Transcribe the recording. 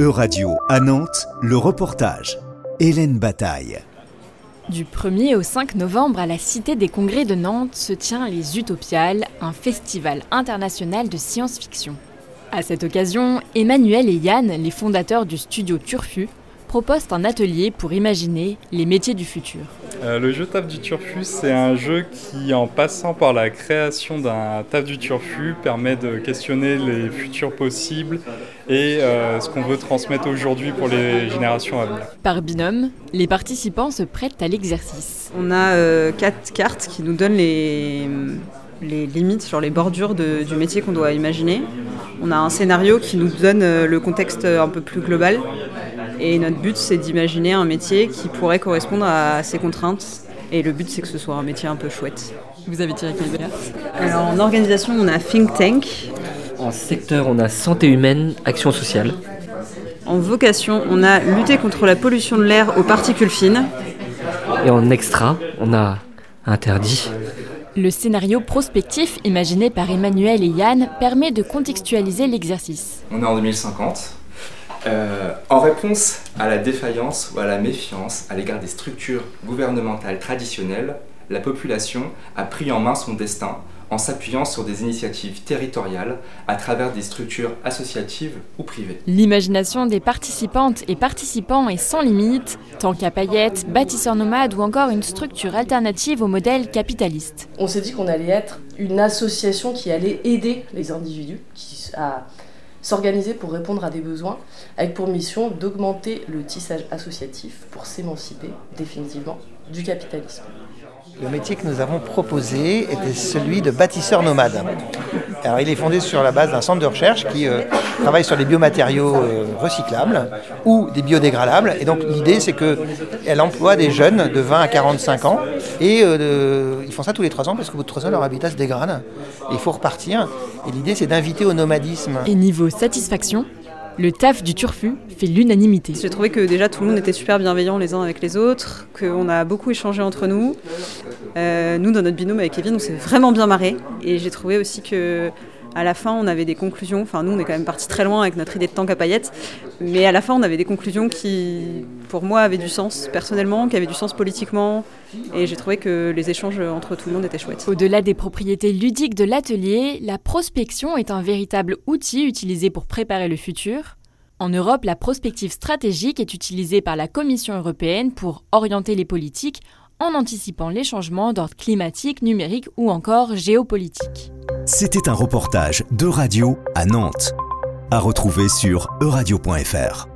E-Radio à Nantes, le reportage. Hélène Bataille. Du 1er au 5 novembre à la Cité des Congrès de Nantes se tient les Utopiales, un festival international de science-fiction. À cette occasion, Emmanuel et Yann, les fondateurs du studio Turfu, proposent un atelier pour imaginer les métiers du futur. Euh, le jeu Taf du Turfu, c'est un jeu qui, en passant par la création d'un Taf du Turfu, permet de questionner les futurs possibles et euh, ce qu'on veut transmettre aujourd'hui pour les générations à venir. Par binôme, les participants se prêtent à l'exercice. On a euh, quatre cartes qui nous donnent les, les limites sur les bordures de- du métier qu'on doit imaginer. On a un scénario qui nous donne le contexte un peu plus global. Et notre but, c'est d'imaginer un métier qui pourrait correspondre à ces contraintes. Et le but, c'est que ce soit un métier un peu chouette. Vous avez tiré quelle carte Alors, en organisation, on a Think Tank. En secteur, on a santé humaine, action sociale. En vocation, on a lutter contre la pollution de l'air aux particules fines. Et en extra, on a interdit. Le scénario prospectif imaginé par Emmanuel et Yann permet de contextualiser l'exercice. On est en 2050. Euh, en réponse à la défaillance ou à la méfiance à l'égard des structures gouvernementales traditionnelles, la population a pris en main son destin en s'appuyant sur des initiatives territoriales à travers des structures associatives ou privées. L'imagination des participantes et participants est sans limite, tant qu'à paillettes, bâtisseurs nomades ou encore une structure alternative au modèle capitaliste. On s'est dit qu'on allait être une association qui allait aider les individus qui- à s'organiser pour répondre à des besoins, avec pour mission d'augmenter le tissage associatif pour s'émanciper définitivement du capitalisme. Le métier que nous avons proposé était celui de bâtisseur nomade. Alors, il est fondé sur la base d'un centre de recherche qui euh, travaille sur les biomatériaux euh, recyclables ou des biodégradables. Et donc l'idée c'est qu'elle emploie des jeunes de 20 à 45 ans et euh, ils font ça tous les 3 ans parce qu'au bout de 3 ans leur habitat se dégrade et il faut repartir. Et l'idée c'est d'inviter au nomadisme. Et niveau satisfaction, le taf du turfu fait l'unanimité. J'ai trouvé que déjà tout le monde était super bienveillant les uns avec les autres, qu'on a beaucoup échangé entre nous. Euh, nous, dans notre binôme avec Kevin, on s'est vraiment bien marré. Et j'ai trouvé aussi que à la fin, on avait des conclusions. Enfin, nous, on est quand même parti très loin avec notre idée de tank à paillettes. Mais à la fin, on avait des conclusions qui, pour moi, avaient du sens personnellement, qui avaient du sens politiquement. Et j'ai trouvé que les échanges entre tout le monde étaient chouettes. Au-delà des propriétés ludiques de l'atelier, la prospection est un véritable outil utilisé pour préparer le futur. En Europe, la prospective stratégique est utilisée par la Commission européenne pour orienter les politiques en anticipant les changements d'ordre climatique, numérique ou encore géopolitique. C'était un reportage de radio à Nantes. À retrouver sur euradio.fr.